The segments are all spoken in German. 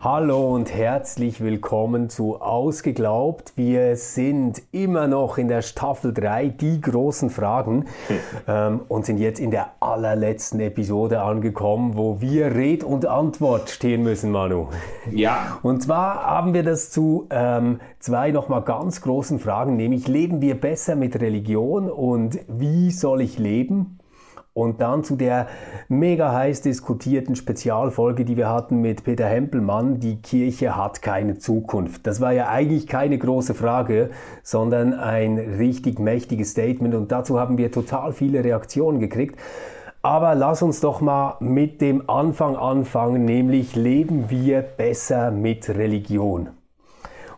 Hallo und herzlich willkommen zu Ausgeglaubt. Wir sind immer noch in der Staffel 3, die großen Fragen, ähm, und sind jetzt in der allerletzten Episode angekommen, wo wir Red und Antwort stehen müssen, Manu. Ja. Und zwar haben wir das zu ähm, zwei nochmal ganz großen Fragen, nämlich leben wir besser mit Religion und wie soll ich leben? Und dann zu der mega heiß diskutierten Spezialfolge, die wir hatten mit Peter Hempelmann, die Kirche hat keine Zukunft. Das war ja eigentlich keine große Frage, sondern ein richtig mächtiges Statement und dazu haben wir total viele Reaktionen gekriegt. Aber lass uns doch mal mit dem Anfang anfangen, nämlich leben wir besser mit Religion.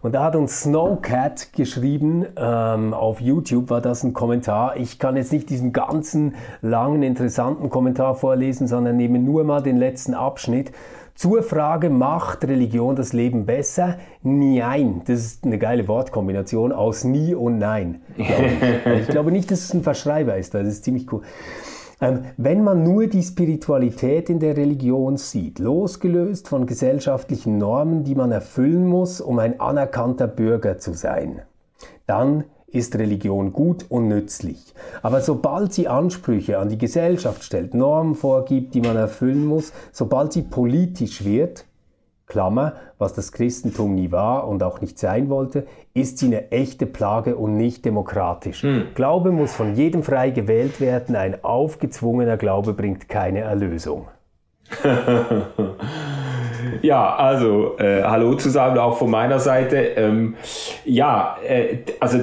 Und da hat uns Snowcat geschrieben, ähm, auf YouTube war das ein Kommentar. Ich kann jetzt nicht diesen ganzen langen, interessanten Kommentar vorlesen, sondern nehme nur mal den letzten Abschnitt. Zur Frage, macht Religion das Leben besser? Nein. Das ist eine geile Wortkombination aus nie und nein. ich glaube nicht, dass es ein Verschreiber ist, das ist ziemlich cool. Ähm, wenn man nur die Spiritualität in der Religion sieht, losgelöst von gesellschaftlichen Normen, die man erfüllen muss, um ein anerkannter Bürger zu sein, dann ist Religion gut und nützlich. Aber sobald sie Ansprüche an die Gesellschaft stellt, Normen vorgibt, die man erfüllen muss, sobald sie politisch wird, Klammer, was das Christentum nie war und auch nicht sein wollte, ist sie eine echte Plage und nicht demokratisch. Hm. Glaube muss von jedem frei gewählt werden, ein aufgezwungener Glaube bringt keine Erlösung. ja, also äh, hallo zusammen auch von meiner Seite. Ähm, ja, äh, also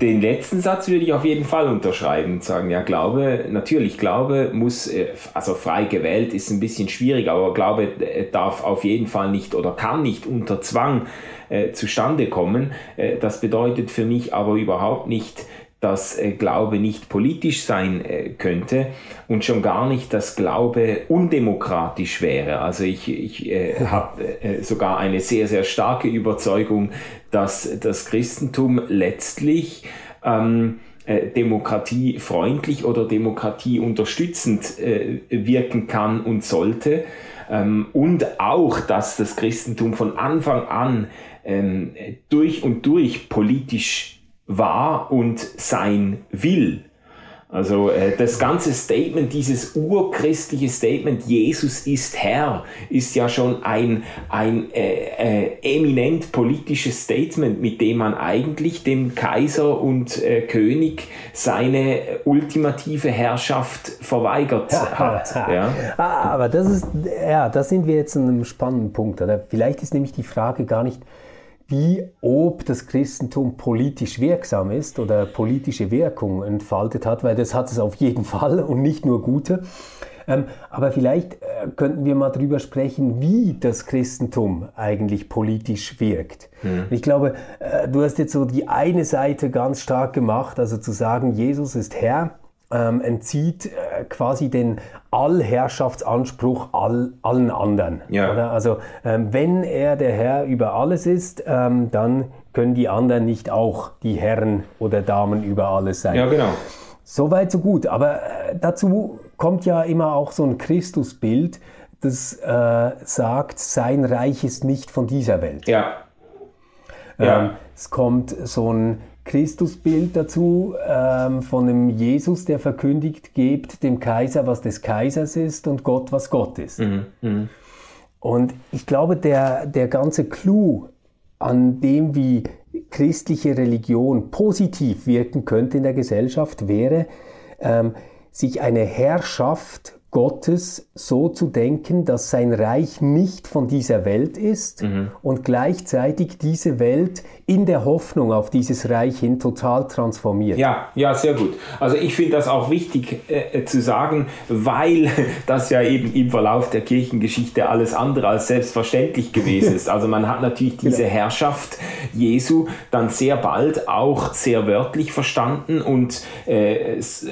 den letzten Satz würde ich auf jeden Fall unterschreiben und sagen, ja, Glaube, natürlich, Glaube muss, äh, also frei gewählt ist ein bisschen schwierig, aber Glaube äh, darf auf jeden Fall nicht oder kann nicht unter Zwang äh, zustande kommen. Äh, das bedeutet für mich aber überhaupt nicht, dass äh, Glaube nicht politisch sein äh, könnte und schon gar nicht, dass Glaube undemokratisch wäre. Also ich, ich äh, habe äh, sogar eine sehr, sehr starke Überzeugung, dass das Christentum letztlich ähm, äh, demokratiefreundlich oder demokratieunterstützend äh, wirken kann und sollte. Ähm, und auch, dass das Christentum von Anfang an ähm, durch und durch politisch war und sein will. Also äh, das ganze Statement, dieses urchristliche Statement, Jesus ist Herr, ist ja schon ein, ein äh, äh, eminent politisches Statement, mit dem man eigentlich dem Kaiser und äh, König seine ultimative Herrschaft verweigert hat. ja. Ah, aber das ist, ja, da sind wir jetzt an einem spannenden Punkt. Oder? Vielleicht ist nämlich die Frage gar nicht, wie ob das Christentum politisch wirksam ist oder politische Wirkung entfaltet hat, weil das hat es auf jeden Fall und nicht nur gute. Ähm, aber vielleicht äh, könnten wir mal drüber sprechen, wie das Christentum eigentlich politisch wirkt. Mhm. Ich glaube, äh, du hast jetzt so die eine Seite ganz stark gemacht, also zu sagen, Jesus ist Herr ähm, entzieht äh, quasi den Allherrschaftsanspruch all, allen anderen. Ja. Oder? Also ähm, wenn er der Herr über alles ist, ähm, dann können die anderen nicht auch die Herren oder Damen über alles sein. Ja, genau. Soweit so gut. Aber äh, dazu kommt ja immer auch so ein Christusbild, das äh, sagt, sein Reich ist nicht von dieser Welt. Ja. ja. Ähm, es kommt so ein Christusbild dazu ähm, von einem Jesus, der verkündigt, gebt dem Kaiser, was des Kaisers ist und Gott, was Gott ist. Mhm. Mhm. Und ich glaube, der, der ganze Clou an dem, wie christliche Religion positiv wirken könnte in der Gesellschaft, wäre, ähm, sich eine Herrschaft Gottes so zu denken, dass sein Reich nicht von dieser Welt ist mhm. und gleichzeitig diese Welt in der Hoffnung auf dieses Reich hin total transformiert. Ja, ja, sehr gut. Also ich finde das auch wichtig äh, äh zu sagen, weil das ja eben im Verlauf der Kirchengeschichte alles andere als selbstverständlich gewesen ist. Also man hat natürlich diese genau. Herrschaft Jesu dann sehr bald auch sehr wörtlich verstanden und äh, es,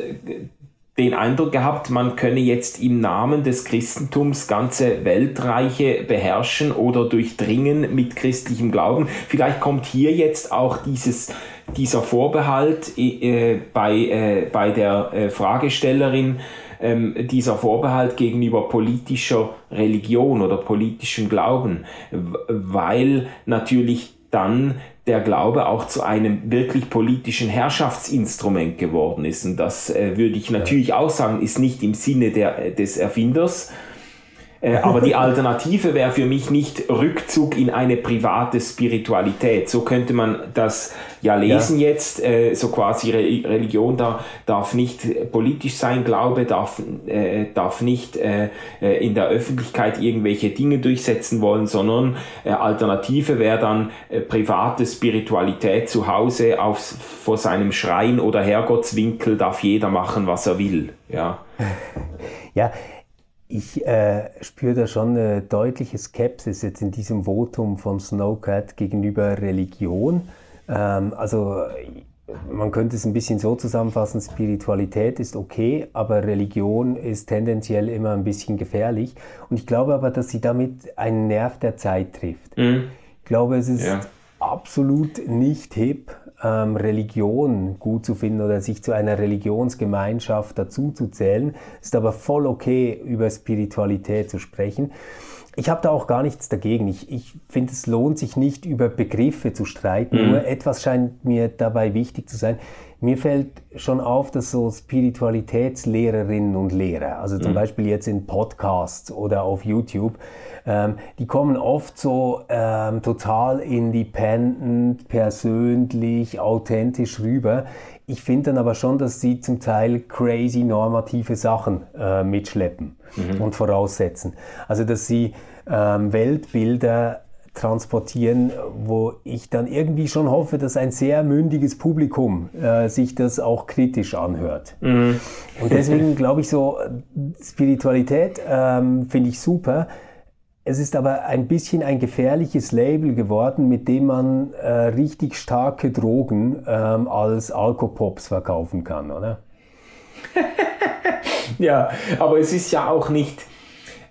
den Eindruck gehabt, man könne jetzt im Namen des Christentums ganze Weltreiche beherrschen oder durchdringen mit christlichem Glauben. Vielleicht kommt hier jetzt auch dieses, dieser Vorbehalt äh, bei, äh, bei der äh, Fragestellerin, ähm, dieser Vorbehalt gegenüber politischer Religion oder politischem Glauben, weil natürlich dann der Glaube auch zu einem wirklich politischen Herrschaftsinstrument geworden ist. Und das äh, würde ich natürlich auch sagen, ist nicht im Sinne der, des Erfinders, äh, aber die Alternative wäre für mich nicht Rückzug in eine private Spiritualität. So könnte man das ja lesen ja. jetzt, äh, so quasi Re Religion da darf nicht politisch sein, Glaube darf, äh, darf nicht äh, äh in der Öffentlichkeit irgendwelche Dinge durchsetzen wollen, sondern Alternative wäre dann private Spiritualität zu Hause auf, vor seinem Schrein oder Herrgottswinkel darf jeder machen, was er will. Ja. Ja, ich äh, spüre da schon eine deutliche Skepsis jetzt in diesem Votum von Snowcat gegenüber Religion. Ähm, also man könnte es ein bisschen so zusammenfassen, Spiritualität ist okay, aber Religion ist tendenziell immer ein bisschen gefährlich. Und ich glaube aber, dass sie damit einen Nerv der Zeit trifft. Mhm. Ich glaube, es ist ja. absolut nicht hip, ähm, Religion gut zu finden oder sich zu einer Religionsgemeinschaft dazuzuzählen. Ist aber voll okay, über Spiritualität zu sprechen. Ich habe da auch gar nichts dagegen. Ich, ich finde, es lohnt sich nicht, über Begriffe zu streiten. Mhm. Nur etwas scheint mir dabei wichtig zu sein. Mir fällt schon auf, dass so Spiritualitätslehrerinnen und Lehrer, also zum mhm. Beispiel jetzt in Podcasts oder auf YouTube, ähm, die kommen oft so ähm, total independent, persönlich, authentisch rüber. Ich finde dann aber schon, dass sie zum Teil crazy normative Sachen äh, mitschleppen mhm. und voraussetzen. Also dass sie ähm, Weltbilder transportieren, wo ich dann irgendwie schon hoffe, dass ein sehr mündiges Publikum äh, sich das auch kritisch anhört. Mhm. Und deswegen glaube ich so, Spiritualität ähm, finde ich super. Es ist aber ein bisschen ein gefährliches Label geworden, mit dem man äh, richtig starke Drogen ähm, als Alkopops verkaufen kann, oder? ja, aber es ist ja auch nicht,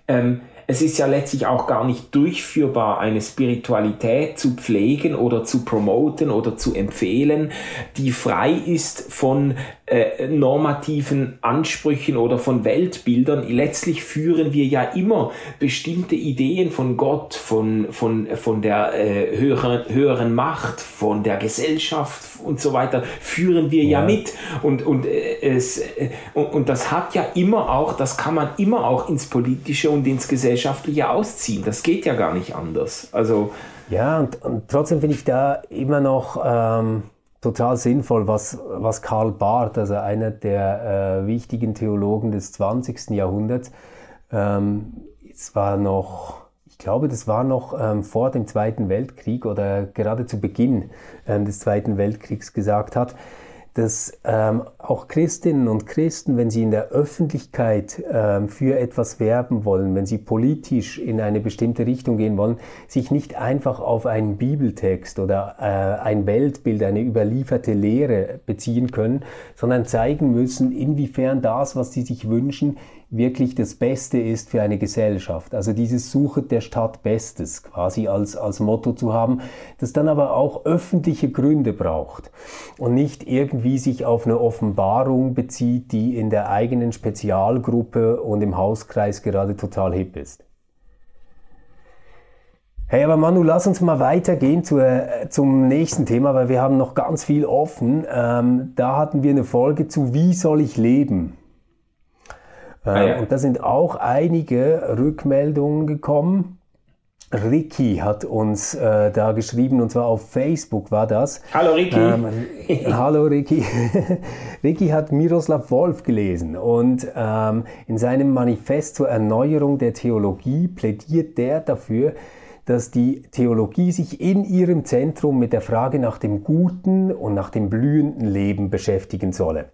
ähm, es ist ja letztlich auch gar nicht durchführbar, eine Spiritualität zu pflegen oder zu promoten oder zu empfehlen, die frei ist von äh, normativen Ansprüchen oder von Weltbildern. Letztlich führen wir ja immer bestimmte Ideen von Gott, von, von, von der äh, höheren, höheren Macht, von der Gesellschaft und so weiter, führen wir ja, ja mit. Und, und, äh, es, äh, und, und das hat ja immer auch, das kann man immer auch ins Politische und ins Gesellschaftliche ausziehen. Das geht ja gar nicht anders. Also, ja, und, und trotzdem finde ich da immer noch... Ähm total sinnvoll, was, was Karl Barth, also einer der äh, wichtigen Theologen des 20. Jahrhunderts, ähm, es war noch, ich glaube, das war noch ähm, vor dem Zweiten Weltkrieg oder gerade zu Beginn ähm, des Zweiten Weltkriegs gesagt hat, dass ähm, auch Christinnen und Christen, wenn sie in der Öffentlichkeit ähm, für etwas werben wollen, wenn sie politisch in eine bestimmte Richtung gehen wollen, sich nicht einfach auf einen Bibeltext oder äh, ein Weltbild, eine überlieferte Lehre beziehen können, sondern zeigen müssen, inwiefern das, was sie sich wünschen, wirklich das Beste ist für eine Gesellschaft. Also dieses Suche der Stadt Bestes quasi als, als Motto zu haben, das dann aber auch öffentliche Gründe braucht und nicht irgendwie sich auf eine Offenbarung bezieht, die in der eigenen Spezialgruppe und im Hauskreis gerade total hip ist. Hey, aber Manu, lass uns mal weitergehen zu, äh, zum nächsten Thema, weil wir haben noch ganz viel offen. Ähm, da hatten wir eine Folge zu Wie soll ich leben? Ah, ja. Und da sind auch einige Rückmeldungen gekommen. Ricky hat uns äh, da geschrieben und zwar auf Facebook war das. Hallo Ricky. Ähm, hallo Ricky. Ricky hat Miroslav Wolf gelesen und ähm, in seinem Manifest zur Erneuerung der Theologie plädiert der dafür, dass die Theologie sich in ihrem Zentrum mit der Frage nach dem guten und nach dem blühenden Leben beschäftigen solle.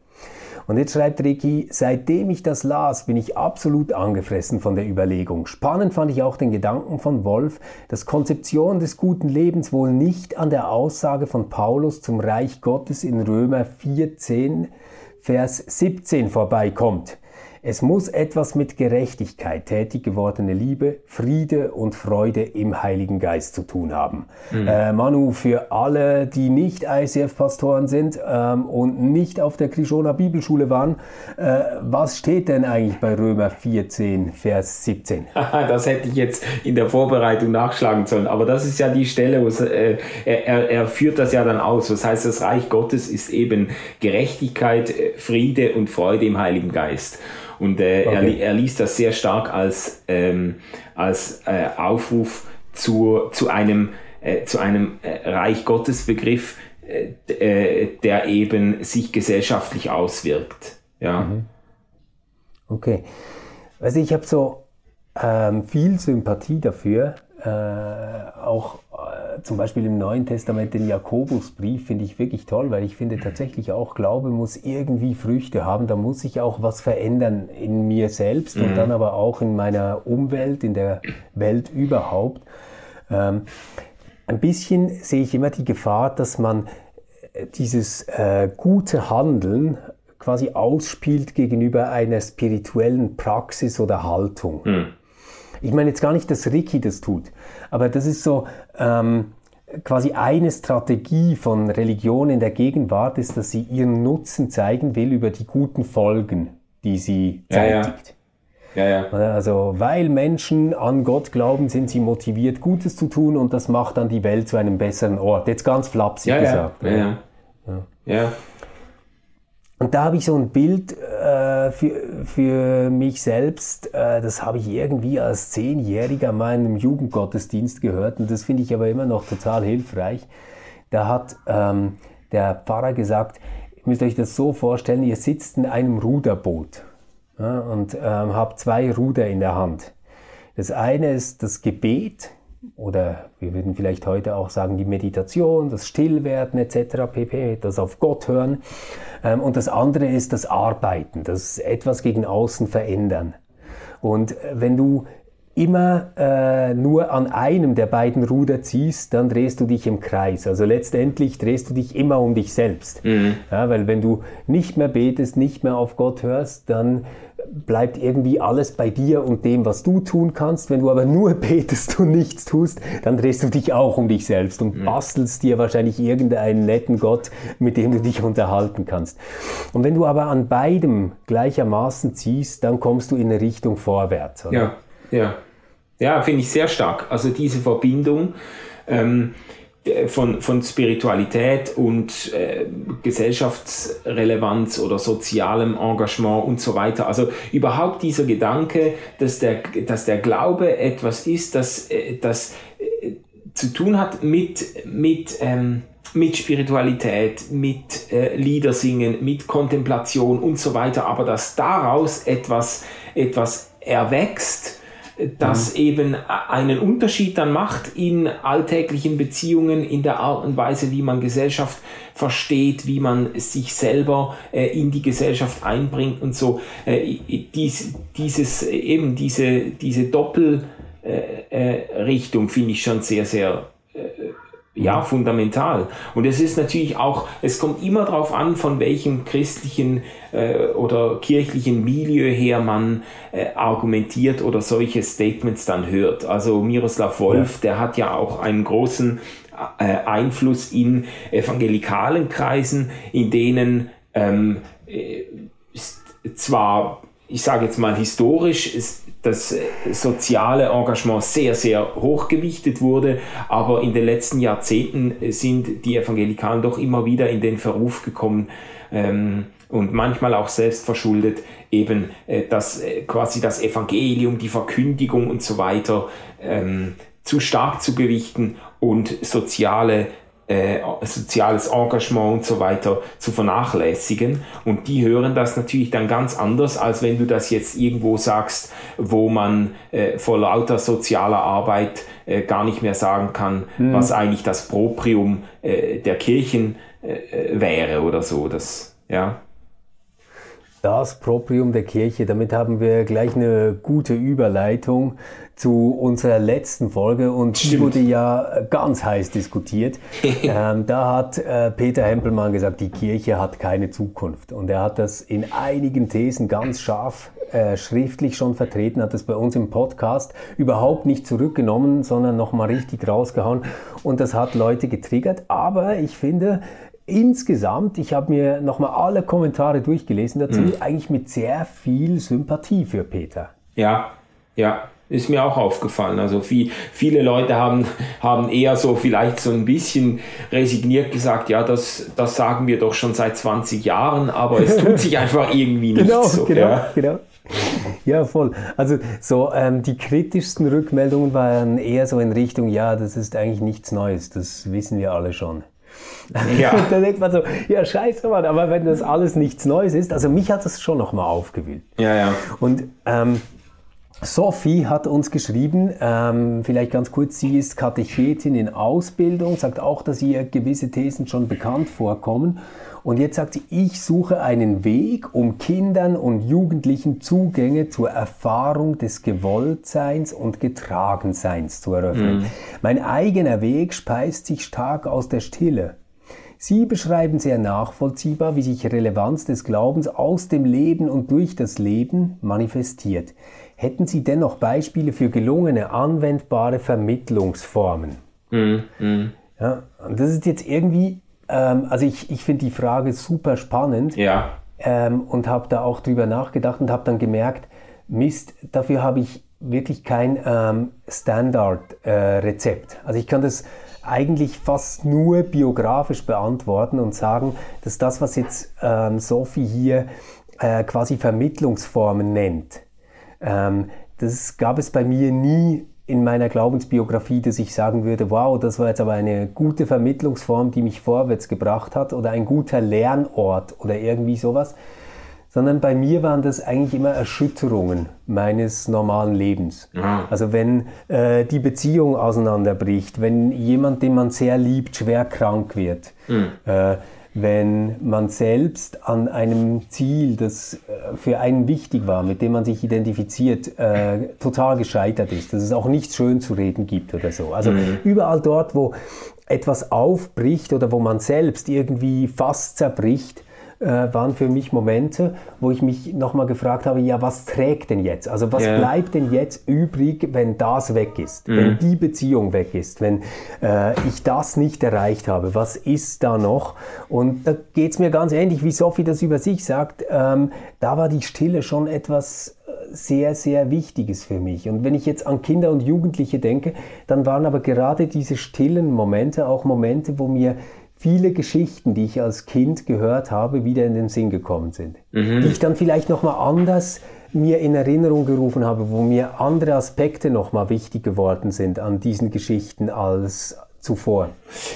Und jetzt schreibt Ricky, seitdem ich das las, bin ich absolut angefressen von der Überlegung. Spannend fand ich auch den Gedanken von Wolf, dass Konzeption des guten Lebens wohl nicht an der Aussage von Paulus zum Reich Gottes in Römer 14 Vers 17 vorbeikommt. Es muss etwas mit Gerechtigkeit, tätig gewordene Liebe, Friede und Freude im Heiligen Geist zu tun haben. Mhm. Äh, Manu, für alle, die nicht ICF-Pastoren sind ähm, und nicht auf der Krishona Bibelschule waren, äh, was steht denn eigentlich bei Römer 14, Vers 17? das hätte ich jetzt in der Vorbereitung nachschlagen sollen, aber das ist ja die Stelle, wo es, äh, er, er führt das ja dann aus. Das heißt, das Reich Gottes ist eben Gerechtigkeit, äh, Friede und Freude im Heiligen Geist. Und äh, okay. er, er liest das sehr stark als, ähm, als äh, Aufruf zu, zu einem, äh, zu einem äh, Reich Gottes Begriff, äh, äh, der eben sich gesellschaftlich auswirkt. Ja. Mhm. Okay. Also ich habe so ähm, viel Sympathie dafür, auch zum Beispiel im Neuen Testament den Jakobusbrief finde ich wirklich toll, weil ich finde tatsächlich auch, Glaube muss irgendwie Früchte haben, da muss sich auch was verändern in mir selbst mhm. und dann aber auch in meiner Umwelt, in der Welt überhaupt. Ähm, ein bisschen sehe ich immer die Gefahr, dass man äh, dieses äh, gute Handeln quasi ausspielt gegenüber einer spirituellen Praxis oder Haltung. Mhm. Ich meine jetzt gar nicht, dass Ricky das tut, aber das ist so ähm, quasi eine Strategie von Religion in der Gegenwart, ist, dass sie ihren Nutzen zeigen will über die guten Folgen, die sie zeitigt. Ja, ja. Ja, also, weil Menschen an Gott glauben, sind sie motiviert, Gutes zu tun und das macht dann die Welt zu einem besseren Ort. Jetzt ganz flapsig gesagt. Ja, ja. ja. Und da habe ich so ein Bild äh, für, für mich selbst, äh, das habe ich irgendwie als Zehnjähriger mal in einem Jugendgottesdienst gehört und das finde ich aber immer noch total hilfreich. Da hat ähm, der Pfarrer gesagt, ihr müsst euch das so vorstellen, ihr sitzt in einem Ruderboot ja, und ähm, habt zwei Ruder in der Hand. Das eine ist das Gebet, oder wir würden vielleicht heute auch sagen, die Meditation, das Stillwerden etc. pp, das auf Gott hören. Ähm, und das andere ist das Arbeiten, das etwas gegen außen verändern. Und äh, wenn du immer äh, nur an einem der beiden Ruder ziehst, dann drehst du dich im Kreis. Also letztendlich drehst du dich immer um dich selbst. Mhm. Ja, weil wenn du nicht mehr betest, nicht mehr auf Gott hörst, dann bleibt irgendwie alles bei dir und dem, was du tun kannst. Wenn du aber nur betest und nichts tust, dann drehst du dich auch um dich selbst und bastelst dir wahrscheinlich irgendeinen netten Gott, mit dem du dich unterhalten kannst. Und wenn du aber an beidem gleichermaßen ziehst, dann kommst du in eine Richtung vorwärts. Oder? Ja, ja. Ja, finde ich sehr stark. Also diese Verbindung. Ähm, äh, von, von Spiritualität und äh, Gesellschaftsrelevanz oder sozialem Engagement und so weiter. Also überhaupt dieser Gedanke, dass der, dass der Glaube etwas ist, das, äh, das äh, zu tun hat mit, mit, ähm, mit Spiritualität, mit äh, Liedersingen, mit Kontemplation und so weiter, aber dass daraus etwas, etwas erwächst, das mhm. eben einen Unterschied dann macht in alltäglichen Beziehungen, in der Art und Weise, wie man Gesellschaft versteht, wie man sich selber äh, in die Gesellschaft einbringt und so. Äh, dies, dieses, eben diese, diese Doppelrichtung äh, äh finde ich schon sehr, sehr ja, fundamental. Und es ist natürlich auch, es kommt immer darauf an, von welchem christlichen äh, oder kirchlichen Milieu her man äh, argumentiert oder solche Statements dann hört. Also Miroslav Wolf, ja. der hat ja auch einen großen äh, Einfluss in evangelikalen Kreisen, in denen ähm, äh, zwar, ich sage jetzt mal historisch, ist, das soziale Engagement sehr, sehr hochgewichtet wurde, aber in den letzten Jahrzehnten sind die Evangelikalen doch immer wieder in den Verruf gekommen ähm, und manchmal auch selbst verschuldet, eben äh, dass äh, quasi das Evangelium, die Verkündigung und so weiter ähm, zu stark zu gewichten und soziale äh, soziales Engagement und so weiter zu vernachlässigen. Und die hören das natürlich dann ganz anders, als wenn du das jetzt irgendwo sagst, wo man äh, vor lauter sozialer Arbeit äh, gar nicht mehr sagen kann, mhm. was eigentlich das Proprium äh, der Kirchen äh, wäre oder so. Das, ja. Das Proprium der Kirche, damit haben wir gleich eine gute Überleitung zu unserer letzten Folge und die wurde ja ganz heiß diskutiert. ähm, da hat äh, Peter Hempelmann gesagt, die Kirche hat keine Zukunft und er hat das in einigen Thesen ganz scharf äh, schriftlich schon vertreten, hat das bei uns im Podcast überhaupt nicht zurückgenommen, sondern nochmal richtig rausgehauen und das hat Leute getriggert. Aber ich finde, insgesamt, ich habe mir nochmal alle Kommentare durchgelesen dazu, mhm. eigentlich mit sehr viel Sympathie für Peter. Ja, ja, ist mir auch aufgefallen. Also viel, viele Leute haben, haben eher so vielleicht so ein bisschen resigniert gesagt, ja, das, das sagen wir doch schon seit 20 Jahren, aber es tut sich einfach irgendwie nicht genau, so. Genau, ja. genau. Ja, voll. Also so ähm, die kritischsten Rückmeldungen waren eher so in Richtung, ja, das ist eigentlich nichts Neues, das wissen wir alle schon. Ja. Und dann denkt man so, ja scheiße Mann, aber wenn das alles nichts Neues ist, also mich hat das schon nochmal aufgewühlt. Ja, ja. Und ähm, Sophie hat uns geschrieben, ähm, vielleicht ganz kurz, sie ist Katechetin in Ausbildung, sagt auch, dass ihr gewisse Thesen schon bekannt vorkommen. Und jetzt sagt sie, ich suche einen Weg, um Kindern und Jugendlichen Zugänge zur Erfahrung des Gewolltseins und Getragenseins zu eröffnen. Mhm. Mein eigener Weg speist sich stark aus der Stille. Sie beschreiben sehr nachvollziehbar, wie sich Relevanz des Glaubens aus dem Leben und durch das Leben manifestiert. Hätten Sie dennoch Beispiele für gelungene, anwendbare Vermittlungsformen? Mm, mm. Ja, und das ist jetzt irgendwie, ähm, also ich, ich finde die Frage super spannend ja. ähm, und habe da auch drüber nachgedacht und habe dann gemerkt, Mist, dafür habe ich wirklich kein ähm, Standard-Rezept. Äh, also ich kann das eigentlich fast nur biografisch beantworten und sagen, dass das, was jetzt ähm, Sophie hier äh, quasi Vermittlungsformen nennt, ähm, das gab es bei mir nie in meiner Glaubensbiografie, dass ich sagen würde, wow, das war jetzt aber eine gute Vermittlungsform, die mich vorwärts gebracht hat oder ein guter Lernort oder irgendwie sowas, sondern bei mir waren das eigentlich immer Erschütterungen meines normalen Lebens. Ja. Also wenn äh, die Beziehung auseinanderbricht, wenn jemand, den man sehr liebt, schwer krank wird, mhm. äh, wenn man selbst an einem Ziel, das äh, für einen wichtig war, mit dem man sich identifiziert, äh, total gescheitert ist, dass es auch nichts schön zu reden gibt oder so. Also mhm. überall dort, wo etwas aufbricht oder wo man selbst irgendwie fast zerbricht, äh, waren für mich Momente, wo ich mich nochmal gefragt habe, ja, was trägt denn jetzt? Also was yeah. bleibt denn jetzt übrig, wenn das weg ist, mm. wenn die Beziehung weg ist, wenn äh, ich das nicht erreicht habe? Was ist da noch? Und da geht es mir ganz ähnlich, wie Sophie das über sich sagt. Ähm, da war die Stille schon etwas äh, sehr, sehr Wichtiges für mich. Und wenn ich jetzt an Kinder und Jugendliche denke, dann waren aber gerade diese stillen Momente auch Momente, wo mir viele Geschichten, die ich als Kind gehört habe, wieder in den Sinn gekommen sind. Mhm. Die ich dann vielleicht nochmal anders mir in Erinnerung gerufen habe, wo mir andere Aspekte nochmal wichtig geworden sind an diesen Geschichten als zuvor.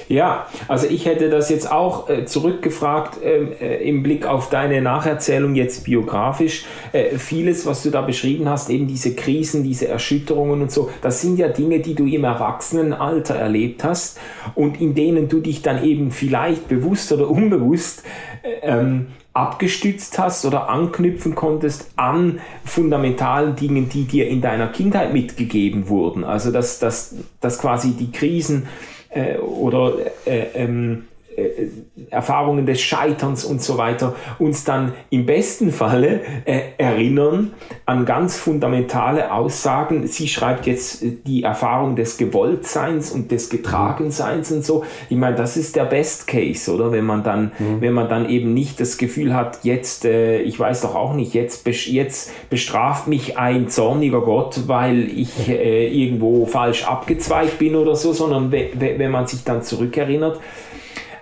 Ja, also ich hätte das jetzt auch äh, zurückgefragt ähm, äh, im Blick auf deine Nacherzählung jetzt biografisch. Äh, vieles, was du da beschrieben hast, eben diese Krisen, diese Erschütterungen und so, das sind ja Dinge, die du im Erwachsenenalter erlebt hast und in denen du dich dann eben vielleicht bewusst oder unbewusst äh, ähm, abgestützt hast oder anknüpfen konntest an fundamentalen Dingen, die dir in deiner Kindheit mitgegeben wurden. Also dass, dass, dass quasi die Krisen äh, oder äh, ähm, äh, Erfahrungen des Scheiterns und so weiter uns dann im besten Falle äh, erinnern an ganz fundamentale Aussagen. Sie schreibt jetzt äh, die Erfahrung des Gewolltseins und des Getragenseins und so. Ich meine, das ist der Best Case, oder? Wenn man dann, mhm. wenn man dann eben nicht das Gefühl hat, jetzt, äh, ich weiß doch auch nicht, jetzt, jetzt bestraft mich ein zorniger Gott, weil ich äh, irgendwo falsch abgezweigt bin oder so, sondern wenn man sich dann zurückerinnert,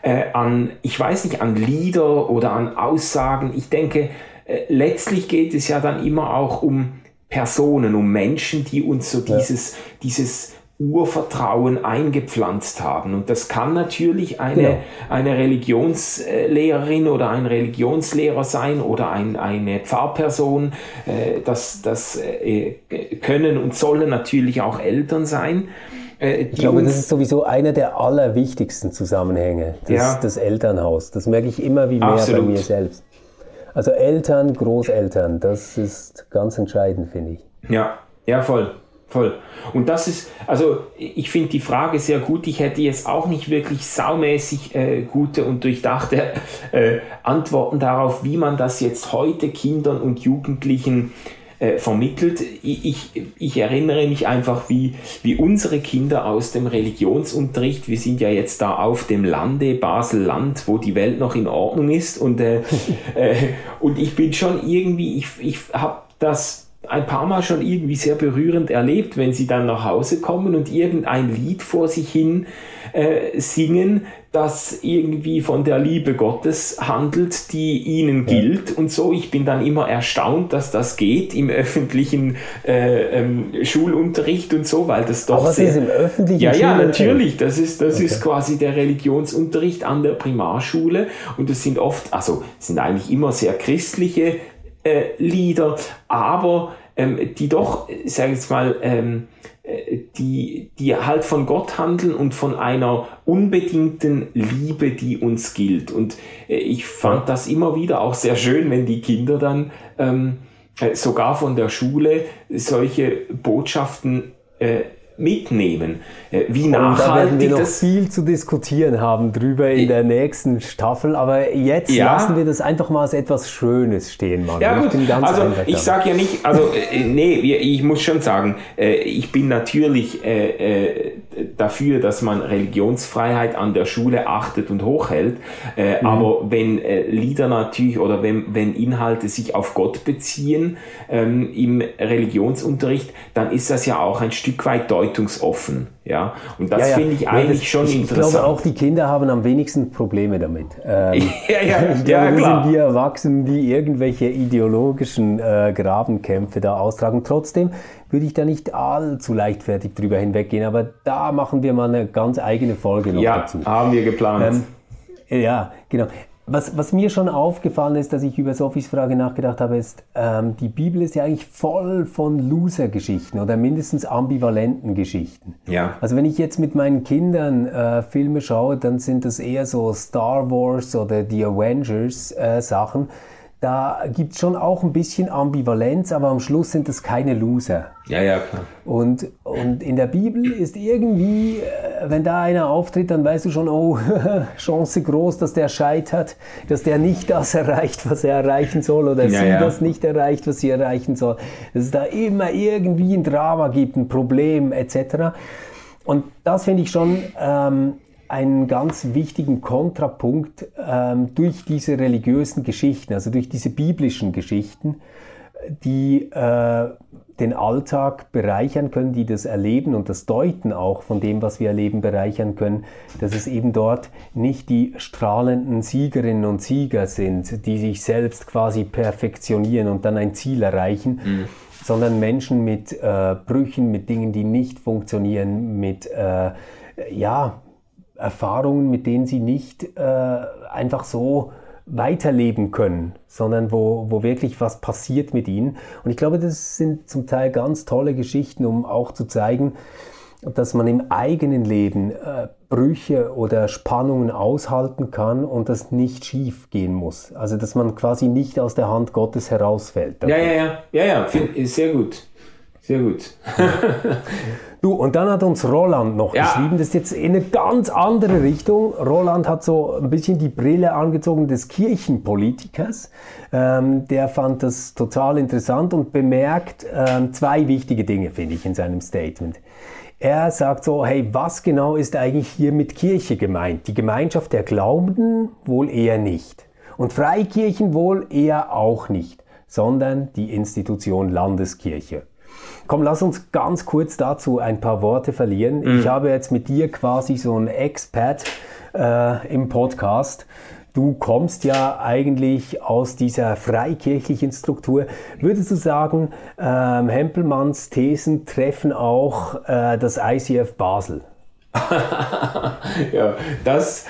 äh, an, ich weiß nicht, an Lieder oder an Aussagen. Ich denke, äh, letztlich geht es ja dann immer auch um Personen, um Menschen, die uns so dieses, ja. dieses Urvertrauen eingepflanzt haben. Und das kann natürlich eine, ja. eine Religionslehrerin oder ein Religionslehrer sein oder ein, eine Pfarrperson. Äh, das, das äh, können und sollen natürlich auch Eltern sein. Äh, ich glaube, das ist sowieso einer der allerwichtigsten Zusammenhänge, das, ja. das Elternhaus. Das merke ich immer wie mehr Absolut. bei mir selbst. Also Eltern, Großeltern, das ist ganz entscheidend, finde ich. Ja, ja, voll. Voll. Und das ist, also ich finde die Frage sehr gut. Ich hätte jetzt auch nicht wirklich saumäßig äh, gute und durchdachte äh, Antworten darauf, wie man das jetzt heute Kindern und Jugendlichen äh, vermittelt. Ich, ich, ich, erinnere mich einfach, wie, wie unsere Kinder aus dem Religionsunterricht, wir sind ja jetzt da auf dem Lande, Basel-Land, wo die Welt noch in Ordnung ist und, äh, äh, und ich bin schon irgendwie, ich, ich habe das ein paar Mal schon irgendwie sehr berührend erlebt, wenn sie dann nach Hause kommen und irgendein Lied vor sich hin äh, singen, das irgendwie von der Liebe Gottes handelt, die ihnen ja. gilt und so. Ich bin dann immer erstaunt, dass das geht im öffentlichen äh, ähm, Schulunterricht und so, weil das doch Aber sehr, ist im öffentlichen Ja, ja, natürlich. Das ist das okay. ist quasi der Religionsunterricht an der Primarschule und es sind oft, also sind eigentlich immer sehr christliche äh, Lieder, aber ähm, die doch, sage ich jetzt mal, ähm, äh, die, die halt von Gott handeln und von einer unbedingten Liebe, die uns gilt. Und äh, ich fand das immer wieder auch sehr schön, wenn die Kinder dann ähm, äh, sogar von der Schule solche Botschaften äh, mitnehmen. Äh, wie nachhaltig da werden wir noch das viel zu diskutieren haben drüber in der nächsten Staffel, aber jetzt ja. lassen wir das einfach mal als etwas Schönes stehen, Mann. Ja, gut. Ich also ich sage ja nicht, also äh, nee, ich muss schon sagen, äh, ich bin natürlich dafür, dass man Religionsfreiheit an der Schule achtet und hochhält, mhm. aber wenn Lieder natürlich oder wenn, wenn Inhalte sich auf Gott beziehen ähm, im Religionsunterricht, dann ist das ja auch ein Stück weit deutungsoffen. Ja? Und das ja, ja. finde ich eigentlich das, schon ich, interessant. Ich glaube, auch die Kinder haben am wenigsten Probleme damit. Ähm, ja, ja, ich glaube, ja, klar. sind wir Erwachsenen, die irgendwelche ideologischen äh, Grabenkämpfe da austragen. Trotzdem würde ich da nicht allzu leichtfertig drüber hinweggehen, aber da machen wir mal eine ganz eigene Folge noch ja, dazu. haben wir geplant. Ähm, ja, genau. Was, was, mir schon aufgefallen ist, dass ich über Sophies Frage nachgedacht habe, ist, ähm, die Bibel ist ja eigentlich voll von Loser-Geschichten oder mindestens ambivalenten Geschichten. Ja. Also wenn ich jetzt mit meinen Kindern äh, Filme schaue, dann sind das eher so Star Wars oder die Avengers äh, Sachen da gibt es schon auch ein bisschen Ambivalenz, aber am Schluss sind es keine Loser. Ja, ja, klar. Und, und in der Bibel ist irgendwie, äh, wenn da einer auftritt, dann weißt du schon, oh, Chance groß, dass der scheitert, dass der nicht das erreicht, was er erreichen soll, oder ja, sie ja. das nicht erreicht, was sie erreichen soll. Dass es da immer irgendwie ein Drama gibt, ein Problem etc. Und das finde ich schon ähm, einen ganz wichtigen Kontrapunkt ähm, durch diese religiösen Geschichten, also durch diese biblischen Geschichten, die äh, den Alltag bereichern können, die das Erleben und das Deuten auch von dem, was wir erleben, bereichern können, dass es eben dort nicht die strahlenden Siegerinnen und Sieger sind, die sich selbst quasi perfektionieren und dann ein Ziel erreichen, mhm. sondern Menschen mit äh, Brüchen, mit Dingen, die nicht funktionieren, mit äh, ja, Erfahrungen, mit denen sie nicht äh, einfach so weiterleben können, sondern wo, wo wirklich was passiert mit ihnen. Und ich glaube, das sind zum Teil ganz tolle Geschichten, um auch zu zeigen, dass man im eigenen Leben äh, Brüche oder Spannungen aushalten kann und das nicht schief gehen muss. Also dass man quasi nicht aus der Hand Gottes herausfällt. Ja, ja, ja, ja, ja, sehr gut. Sehr gut. du, und dann hat uns Roland noch ja. geschrieben, das ist jetzt in eine ganz andere Richtung. Roland hat so ein bisschen die Brille angezogen des Kirchenpolitikers. Ähm, der fand das total interessant und bemerkt ähm, zwei wichtige Dinge, finde ich, in seinem Statement. Er sagt so, hey, was genau ist eigentlich hier mit Kirche gemeint? Die Gemeinschaft der Glaubenden wohl eher nicht. Und Freikirchen wohl eher auch nicht, sondern die Institution Landeskirche. Komm, lass uns ganz kurz dazu ein paar Worte verlieren. Mhm. Ich habe jetzt mit dir quasi so einen Expat äh, im Podcast. Du kommst ja eigentlich aus dieser freikirchlichen Struktur. Würdest du sagen, ähm, Hempelmanns Thesen treffen auch äh, das ICF Basel? ja, das,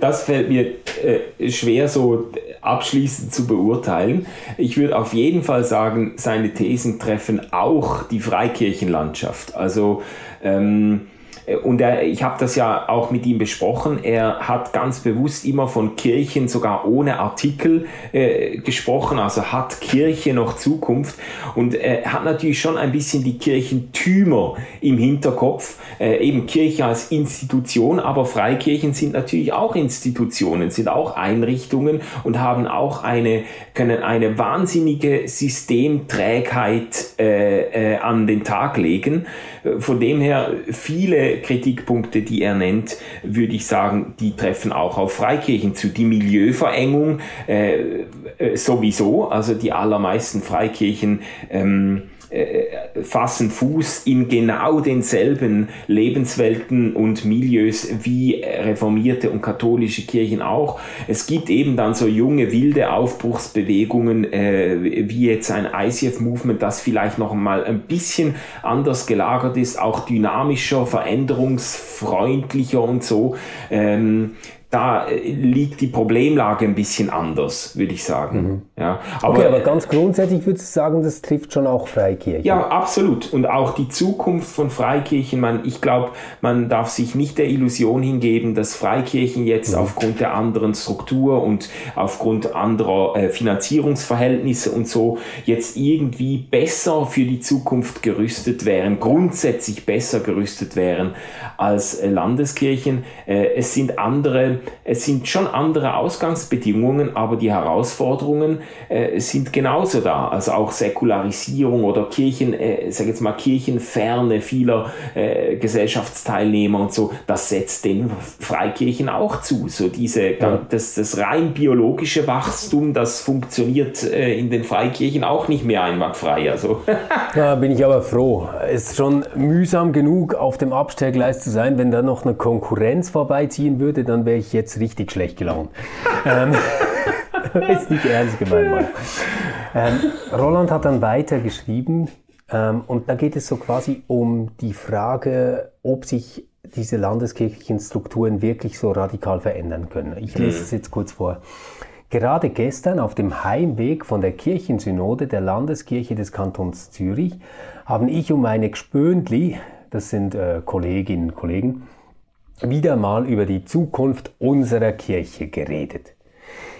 das fällt mir äh, schwer so abschließend zu beurteilen. Ich würde auf jeden Fall sagen, seine Thesen treffen auch die Freikirchenlandschaft. Also ähm, und er, ich habe das ja auch mit ihm besprochen, er hat ganz bewusst immer von Kirchen sogar ohne Artikel äh, gesprochen, also hat Kirche noch Zukunft? Und er hat natürlich schon ein bisschen die Kirchentümer im Hinterkopf, äh, eben Kirche als Institution, aber Freikirchen sind natürlich auch Institutionen, sind auch Einrichtungen und haben auch eine, können eine wahnsinnige Systemträgheit äh, äh, an den Tag legen. Von dem her viele Kritikpunkte, die er nennt, würde ich sagen, die treffen auch auf Freikirchen zu. Die Milieuverengung äh, äh sowieso, also die allermeisten Freikirchen ähm, äh, fassen Fuß in genau denselben Lebenswelten und Milieus wie reformierte und katholische Kirchen auch. Es gibt eben dann so junge, wilde Aufbruchsbewegungen, äh, wie jetzt ein ICF-Movement, das vielleicht noch mal ein bisschen anders gelagert ist, auch dynamischer, veränderungsfreundlicher und so. Ähm, da äh, liegt die Problemlage ein bisschen anders, würde ich sagen. Mhm. Ja, aber, okay, aber ganz grundsätzlich würde ich sagen, das trifft schon auch Freikirchen. Ja, absolut. Und auch die Zukunft von Freikirchen, man, ich glaube, man darf sich nicht der Illusion hingeben, dass Freikirchen jetzt mhm. aufgrund der anderen Struktur und aufgrund anderer äh, Finanzierungsverhältnisse und so jetzt irgendwie besser für die Zukunft gerüstet wären, grundsätzlich besser gerüstet wären als äh, Landeskirchen. Äh, es sind andere es sind schon andere Ausgangsbedingungen, aber die Herausforderungen äh, sind genauso da. Also auch Säkularisierung oder Kirchen, äh, sag jetzt mal Kirchenferne vieler äh, Gesellschaftsteilnehmer und so, das setzt den Freikirchen auch zu. So diese, ja. das, das rein biologische Wachstum, das funktioniert äh, in den Freikirchen auch nicht mehr einwandfrei. Also. da bin ich aber froh. Es ist schon mühsam genug, auf dem Abstellgleis zu sein. Wenn da noch eine Konkurrenz vorbeiziehen würde, dann wäre ich jetzt richtig schlecht gelaunt. ähm, ist nicht ernst gemeint. Ähm, Roland hat dann weiter geschrieben ähm, und da geht es so quasi um die Frage, ob sich diese landeskirchlichen Strukturen wirklich so radikal verändern können. Ich lese es jetzt kurz vor. Gerade gestern auf dem Heimweg von der Kirchensynode der Landeskirche des Kantons Zürich haben ich und meine Gspöndli, das sind äh, Kolleginnen und Kollegen, wieder mal über die Zukunft unserer Kirche geredet.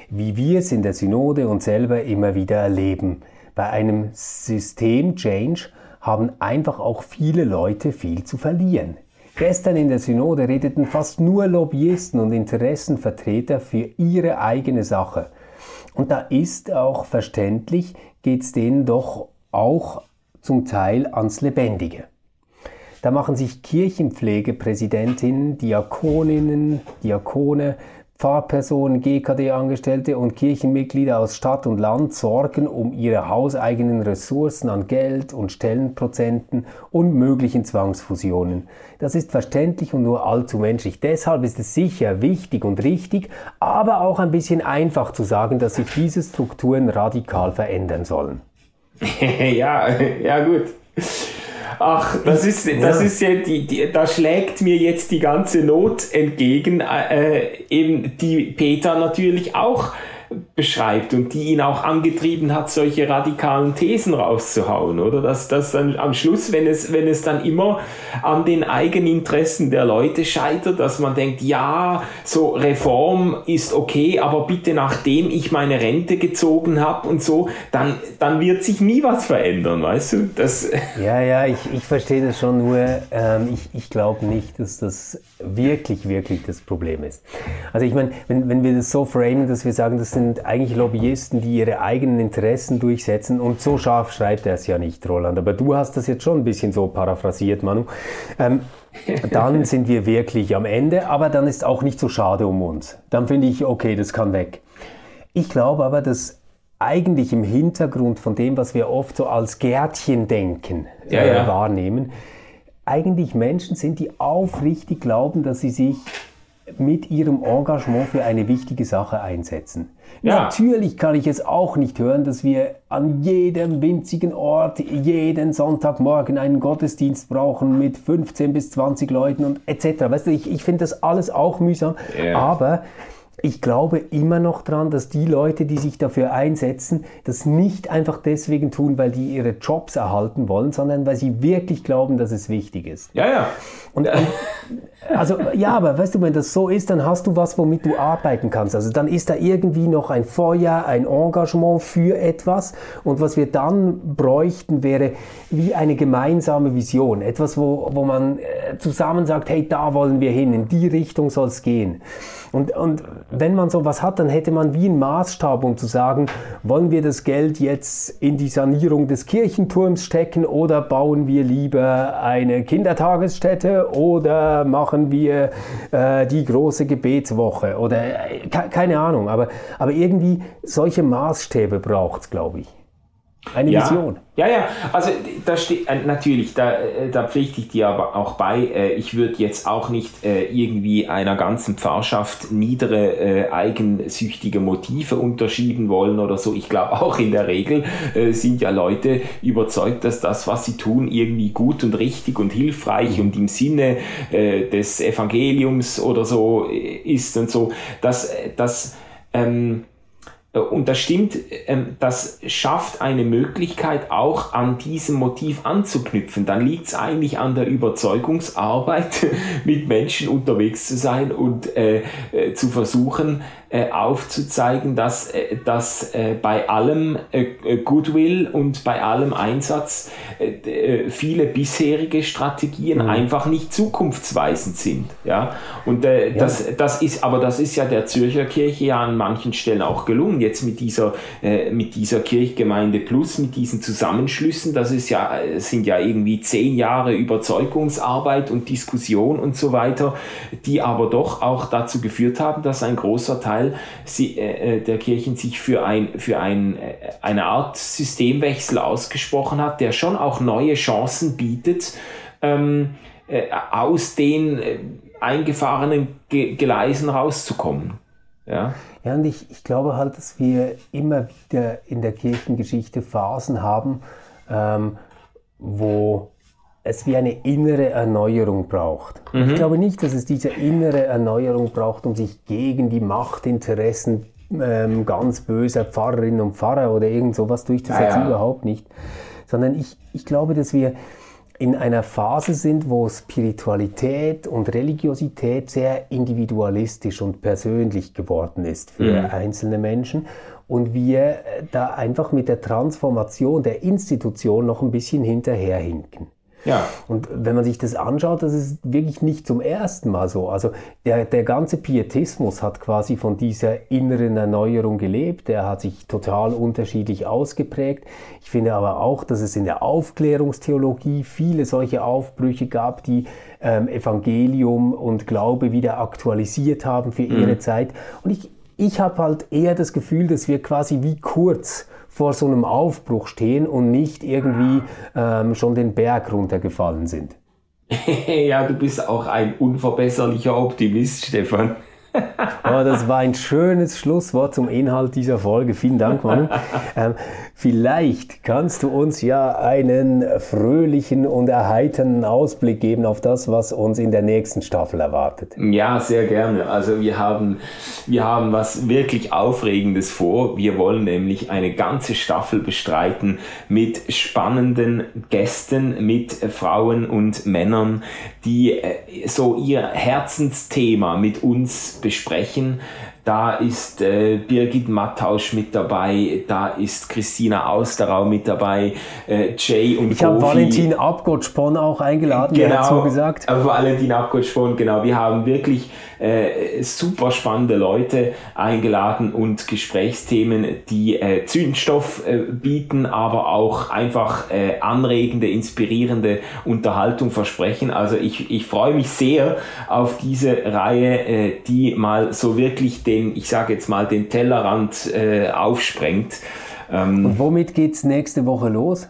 Wie wir es in der Synode und selber immer wieder erleben. Bei einem System-Change haben einfach auch viele Leute viel zu verlieren. Gestern in der Synode redeten fast nur Lobbyisten und Interessenvertreter für ihre eigene Sache. Und da ist auch verständlich, geht es denen doch auch zum Teil ans Lebendige. Da machen sich Kirchenpflegepräsidentinnen, Diakoninnen, Diakone, Pfarrpersonen, GKD-Angestellte und Kirchenmitglieder aus Stadt und Land Sorgen um ihre hauseigenen Ressourcen an Geld und Stellenprozenten und möglichen Zwangsfusionen. Das ist verständlich und nur allzu menschlich. Deshalb ist es sicher wichtig und richtig, aber auch ein bisschen einfach zu sagen, dass sich diese Strukturen radikal verändern sollen. ja, ja gut. Ach, das ist, das ja. ist ja die, die, da schlägt mir jetzt die ganze Not entgegen, äh, eben die Peter natürlich auch beschreibt und die ihn auch angetrieben hat, solche radikalen Thesen rauszuhauen, oder? Dass das dann am Schluss, wenn es, wenn es dann immer an den Eigeninteressen der Leute scheitert, dass man denkt, ja, so Reform ist okay, aber bitte nachdem ich meine Rente gezogen habe und so, dann, dann wird sich nie was verändern, weißt du? Das ja, ja, ich, ich verstehe das schon, nur ähm, ich, ich glaube nicht, dass das wirklich, wirklich das Problem ist. Also ich meine, wenn, wenn wir das so framen, dass wir sagen, das sind eigentlich Lobbyisten, die ihre eigenen Interessen durchsetzen. Und so scharf schreibt er es ja nicht, Roland. Aber du hast das jetzt schon ein bisschen so paraphrasiert, Manu. Ähm, dann sind wir wirklich am Ende, aber dann ist auch nicht so schade um uns. Dann finde ich, okay, das kann weg. Ich glaube aber, dass eigentlich im Hintergrund von dem, was wir oft so als Gärtchen denken, ja, äh, ja. wahrnehmen, eigentlich Menschen sind, die aufrichtig glauben, dass sie sich mit ihrem Engagement für eine wichtige Sache einsetzen. Ja. Natürlich kann ich es auch nicht hören, dass wir an jedem winzigen Ort jeden Sonntagmorgen einen Gottesdienst brauchen mit 15 bis 20 Leuten und etc. Weißt du, ich, ich finde das alles auch mühsam, yeah. aber ich glaube immer noch dran, dass die Leute, die sich dafür einsetzen, das nicht einfach deswegen tun, weil die ihre Jobs erhalten wollen, sondern weil sie wirklich glauben, dass es wichtig ist. Ja, ja. Und, also ja, aber weißt du, wenn das so ist, dann hast du was, womit du arbeiten kannst. Also dann ist da irgendwie noch ein Feuer, ein Engagement für etwas. Und was wir dann bräuchten, wäre wie eine gemeinsame Vision. Etwas, wo, wo man äh, zusammen sagt, hey, da wollen wir hin, in die Richtung soll es gehen. Und, und wenn man sowas hat, dann hätte man wie einen Maßstab, um zu sagen, wollen wir das Geld jetzt in die Sanierung des Kirchenturms stecken oder bauen wir lieber eine Kindertagesstätte oder machen wir äh, die große Gebetswoche oder äh, keine Ahnung. Aber, aber irgendwie solche Maßstäbe braucht es, glaube ich. Eine ja, Vision. Ja, ja, also da steht äh, natürlich, da, äh, da pflichte ich dir aber auch bei. Äh, ich würde jetzt auch nicht irgendwie einer ganzen Pfarrschaft niedere äh, eigensüchtige Motive unterschieben wollen oder so. Ich glaube auch in der Regel äh, sind ja Leute überzeugt, dass das, was sie tun, irgendwie gut und richtig und hilfreich mhm. und im Sinne äh, des Evangeliums oder so ist und so. Dass das ähm, äh, und das stimmt, ähm, das schafft eine Möglichkeit, auch an diesem Motiv anzuknüpfen. Dann liegt es eigentlich an der Überzeugungsarbeit, mit Menschen unterwegs zu sein und äh, äh zu versuchen, äh, aufzuzeigen, dass, äh, dass äh, bei allem äh, Goodwill und bei allem Einsatz äh, viele bisherige Strategien mhm. einfach nicht zukunftsweisend sind. Ja? Und äh, ja. Das, das ist, aber das ist ja der Zürcher Kirche ja an manchen Stellen auch gelungen. Jetzt mit dieser, mit dieser Kirchgemeinde Plus, mit diesen Zusammenschlüssen, das ist ja, sind ja irgendwie zehn Jahre Überzeugungsarbeit und Diskussion und so weiter, die aber doch auch dazu geführt haben, dass ein großer Teil äh, äh, der Kirchen sich für, ein, für ein, äh, eine Art Systemwechsel ausgesprochen hat, der schon auch neue Chancen bietet, ähm, äh, aus den äh, eingefahrenen Ge Gleisen rauszukommen. Ja, ja und ich, ich glaube halt, dass wir immer wieder in der Kirchengeschichte Phasen haben, ähm, wo es wie eine innere Erneuerung braucht. Mhm. Ich glaube nicht, dass es diese innere Erneuerung braucht, um sich gegen die Machtinteressen ähm, ganz böser Pfarrerinnen und Pfarrer oder irgend sowas durchzusetzen, ja, ja. überhaupt nicht. Sondern ich, ich glaube, dass wir in einer Phase sind, wo Spiritualität und Religiosität sehr individualistisch und persönlich geworden ist für mhm. einzelne Menschen und wir da einfach mit der Transformation der Institution noch ein bisschen hinterherhinken. Ja. Und wenn man sich das anschaut, das ist wirklich nicht zum ersten Mal so. Also der, der ganze Pietismus hat quasi von dieser inneren Erneuerung gelebt. Der hat sich total unterschiedlich ausgeprägt. Ich finde aber auch, dass es in der Aufklärungstheologie viele solche Aufbrüche gab, die ähm, Evangelium und Glaube wieder aktualisiert haben für ihre mhm. Zeit. Und ich, ich habe halt eher das Gefühl, dass wir quasi wie kurz vor so einem Aufbruch stehen und nicht irgendwie ähm, schon den Berg runtergefallen sind. ja, du bist auch ein unverbesserlicher Optimist, Stefan. oh, das war ein schönes Schlusswort zum Inhalt dieser Folge. Vielen Dank, Manu. Ähm, vielleicht kannst du uns ja einen fröhlichen und erheiternden Ausblick geben auf das, was uns in der nächsten Staffel erwartet. Ja, sehr gerne. Also wir haben, wir haben was wirklich Aufregendes vor. Wir wollen nämlich eine ganze Staffel bestreiten mit spannenden Gästen, mit Frauen und Männern, die äh, so ihr Herzensthema mit uns besprechen. Da ist äh, Birgit Mattausch mit dabei, da ist Christina Austerau mit dabei, äh, Jay und Ich habe Valentin Abgott-Spon auch eingeladen, genau, der hat so gesagt. Valentin Abgott-Spon, genau. Wir haben wirklich äh, super spannende Leute eingeladen und Gesprächsthemen, die äh, Zündstoff äh, bieten, aber auch einfach äh, anregende, inspirierende Unterhaltung versprechen. Also ich, ich freue mich sehr auf diese Reihe, äh, die mal so wirklich den den, ich sage jetzt mal, den Tellerrand äh, aufsprengt. Ähm, Und womit geht es nächste Woche los?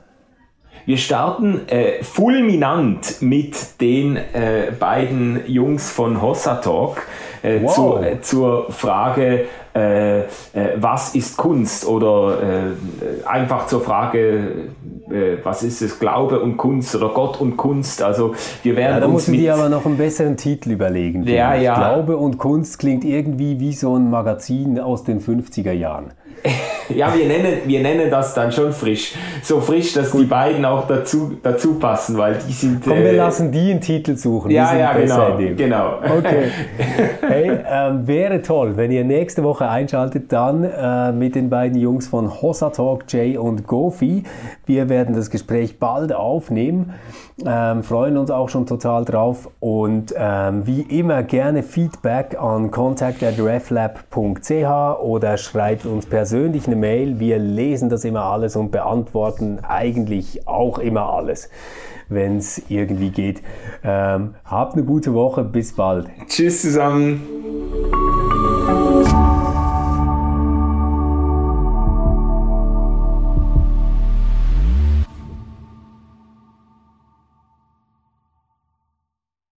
Wir starten äh, fulminant mit den äh, beiden Jungs von Hossa Talk äh, wow. zu, äh, zur Frage, äh, äh, was ist Kunst oder einfach zur Frage, äh, was ist es, Glaube und Kunst oder Gott und Kunst. Also wir werden ja, da uns musst du dir aber noch einen besseren Titel überlegen. Ja, ja. Glaube und Kunst klingt irgendwie wie so ein Magazin aus den 50er Jahren. Ja, wir nennen, wir nennen das dann schon frisch. So frisch, dass Gut. die beiden auch dazu, dazu passen, weil die sind. Komm, wir äh, lassen die einen Titel suchen. Ja, ja, genau. genau. Okay. Hey, ähm, wäre toll, wenn ihr nächste Woche einschaltet, dann äh, mit den beiden Jungs von Hossa Talk, Jay und Gofi. Wir werden das Gespräch bald aufnehmen. Ähm, freuen uns auch schon total drauf und ähm, wie immer gerne Feedback an contact@reflab.ch oder schreibt uns persönlich eine Mail. Wir lesen das immer alles und beantworten eigentlich auch immer alles, wenn es irgendwie geht. Ähm, habt eine gute Woche, bis bald. Tschüss zusammen.